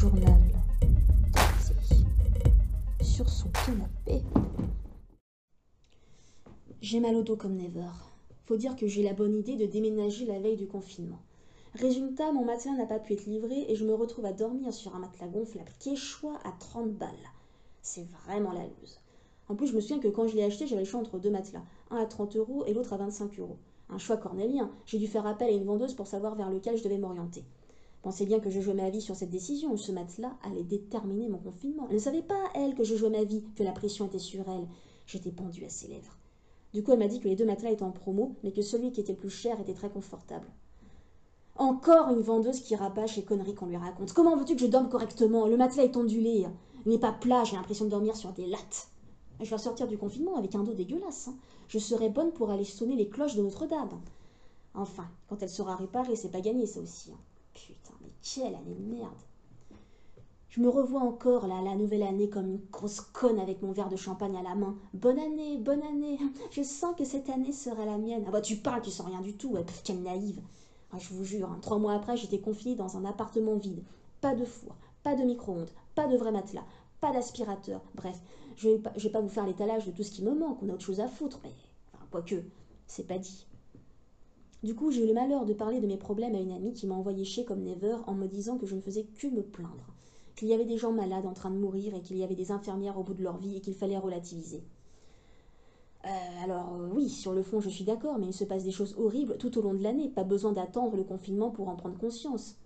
journal. Sur son canapé. J'ai mal au dos comme never. Faut dire que j'ai la bonne idée de déménager la veille du confinement. Résultat, mon matelas n'a pas pu être livré et je me retrouve à dormir sur un matelas gonflable choix à 30 balles. C'est vraiment la loose. En plus, je me souviens que quand je l'ai acheté, j'avais le choix entre deux matelas, un à 30 euros et l'autre à 25 euros. Un choix cornélien. J'ai dû faire appel à une vendeuse pour savoir vers lequel je devais m'orienter. Pensez bien que je jouais ma vie sur cette décision. Ce matelas allait déterminer mon confinement. Elle ne savait pas, elle, que je jouais ma vie, que la pression était sur elle. J'étais pendue à ses lèvres. Du coup, elle m'a dit que les deux matelas étaient en promo, mais que celui qui était le plus cher était très confortable. Encore une vendeuse qui rabâche les conneries qu'on lui raconte. Comment veux-tu que je dorme correctement? Le matelas est ondulé. Il n'est pas plat, j'ai l'impression de dormir sur des lattes. Je vais sortir du confinement avec un dos dégueulasse. Hein. Je serai bonne pour aller sonner les cloches de Notre-Dame. Enfin, quand elle sera réparée, c'est pas gagné ça aussi. Hein. Quelle année de merde. Je me revois encore la nouvelle année comme une grosse conne avec mon verre de champagne à la main. Bonne année, bonne année. Je sens que cette année sera la mienne. Ah bah tu parles, tu sens rien du tout. quelle naïve. Ah, je vous jure, hein, trois mois après, j'étais confinée dans un appartement vide. Pas de four, pas de micro-ondes, pas de vrai matelas, pas d'aspirateur. Bref, je vais, pas, vais pas vous faire l'étalage de tout ce qui me manque, on a autre chose à foutre, mais enfin, quoique, c'est pas dit. Du coup, j'ai eu le malheur de parler de mes problèmes à une amie qui m'a envoyé chier comme never en me disant que je ne faisais que me plaindre, qu'il y avait des gens malades en train de mourir et qu'il y avait des infirmières au bout de leur vie et qu'il fallait relativiser. Euh, alors euh, oui, sur le fond, je suis d'accord, mais il se passe des choses horribles tout au long de l'année, pas besoin d'attendre le confinement pour en prendre conscience.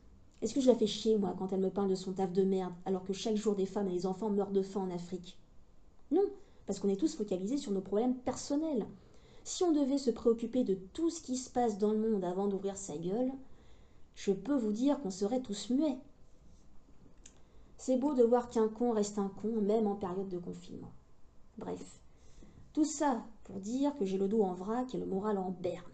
Est-ce que je la fais chier, moi, quand elle me parle de son taf de merde, alors que chaque jour des femmes et des enfants meurent de faim en Afrique? Non, parce qu'on est tous focalisés sur nos problèmes personnels. Si on devait se préoccuper de tout ce qui se passe dans le monde avant d'ouvrir sa gueule, je peux vous dire qu'on serait tous muets. C'est beau de voir qu'un con reste un con, même en période de confinement. Bref, tout ça pour dire que j'ai le dos en vrac et le moral en berne.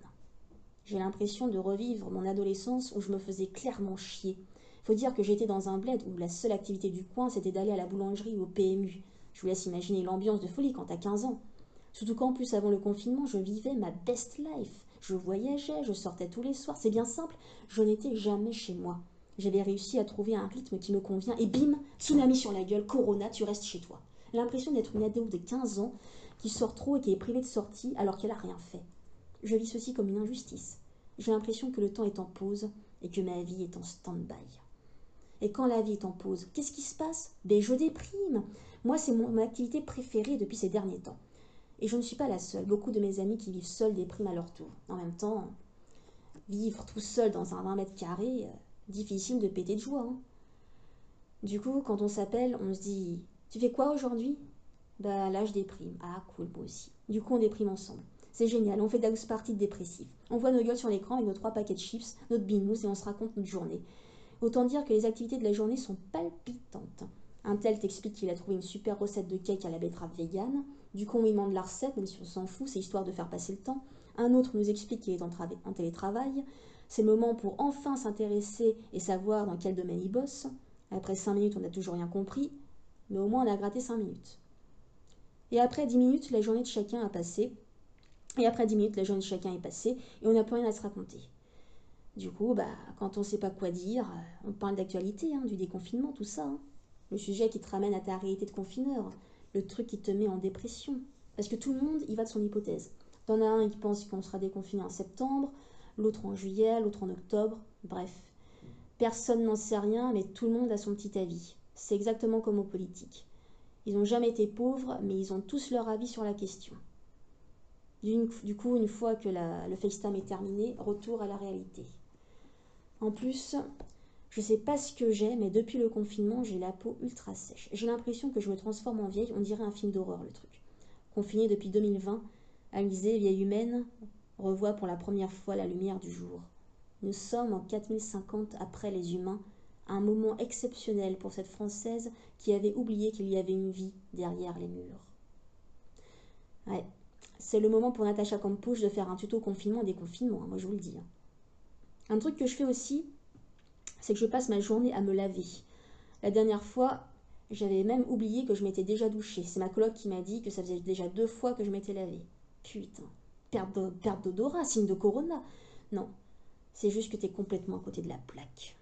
J'ai l'impression de revivre mon adolescence où je me faisais clairement chier. Faut dire que j'étais dans un bled où la seule activité du coin c'était d'aller à la boulangerie ou au PMU. Je vous laisse imaginer l'ambiance de folie quand t'as 15 ans. Surtout qu'en plus avant le confinement je vivais ma best life. Je voyageais, je sortais tous les soirs, c'est bien simple, je n'étais jamais chez moi. J'avais réussi à trouver un rythme qui me convient et bim, tsunami sur la gueule, corona, tu restes chez toi. L'impression d'être une ado de 15 ans qui sort trop et qui est privée de sortie alors qu'elle n'a rien fait. Je vis ceci comme une injustice. J'ai l'impression que le temps est en pause et que ma vie est en stand-by. Et quand la vie est en pause, qu'est-ce qui se passe? Ben je déprime. Moi, c'est mon, activité préférée depuis ces derniers temps. Et je ne suis pas la seule. Beaucoup de mes amis qui vivent seuls dépriment à leur tour. En même temps, vivre tout seul dans un 20 mètres carrés, euh, difficile de péter de joie. Hein. Du coup, quand on s'appelle, on se dit Tu fais quoi aujourd'hui? Bah là, je déprime. Ah, cool, moi aussi. Du coup, on déprime ensemble. C'est génial, on fait la partie de dépressif. On voit nos gueules sur l'écran avec nos trois paquets de chips, notre binous et on se raconte notre journée. Autant dire que les activités de la journée sont palpitantes. Un tel t'explique qu'il a trouvé une super recette de cake à la betterave vegan. Du demande la recette, même si on s'en fout, c'est histoire de faire passer le temps. Un autre nous explique qu'il est en, télétravail. C'est le moment pour enfin s'intéresser et savoir dans quel domaine il bosse. Après cinq minutes, on n'a toujours rien compris, mais au moins on a gratté cinq minutes. Et après dix minutes, la journée de chacun a passé, et après 10 minutes, la journée de chacun est passée et on n'a plus rien à se raconter. Du coup, bah, quand on ne sait pas quoi dire, euh, on parle d'actualité, hein, du déconfinement, tout ça. Hein. Le sujet qui te ramène à ta réalité de confineur, le truc qui te met en dépression. Parce que tout le monde y va de son hypothèse. T'en as un qui pense qu'on sera déconfiné en septembre, l'autre en juillet, l'autre en octobre, bref. Personne n'en sait rien, mais tout le monde a son petit avis. C'est exactement comme aux politiques. Ils n'ont jamais été pauvres, mais ils ont tous leur avis sur la question. Du coup, une fois que le FaceTime est terminé, retour à la réalité. En plus, je sais pas ce que j'ai, mais depuis le confinement, j'ai la peau ultra sèche. J'ai l'impression que je me transforme en vieille, on dirait un film d'horreur le truc. Confiné depuis 2020, Alizée, vieille humaine, revoit pour la première fois la lumière du jour. Nous sommes en 4050 après les humains, un moment exceptionnel pour cette Française qui avait oublié qu'il y avait une vie derrière les murs. Ouais, c'est le moment pour Natacha Campouche de faire un tuto confinement déconfinement, hein, moi je vous le dis. Hein. Un truc que je fais aussi, c'est que je passe ma journée à me laver. La dernière fois, j'avais même oublié que je m'étais déjà douchée. C'est ma coloc qui m'a dit que ça faisait déjà deux fois que je m'étais lavée. Putain, perte d'odorat, signe de corona. Non, c'est juste que t'es complètement à côté de la plaque.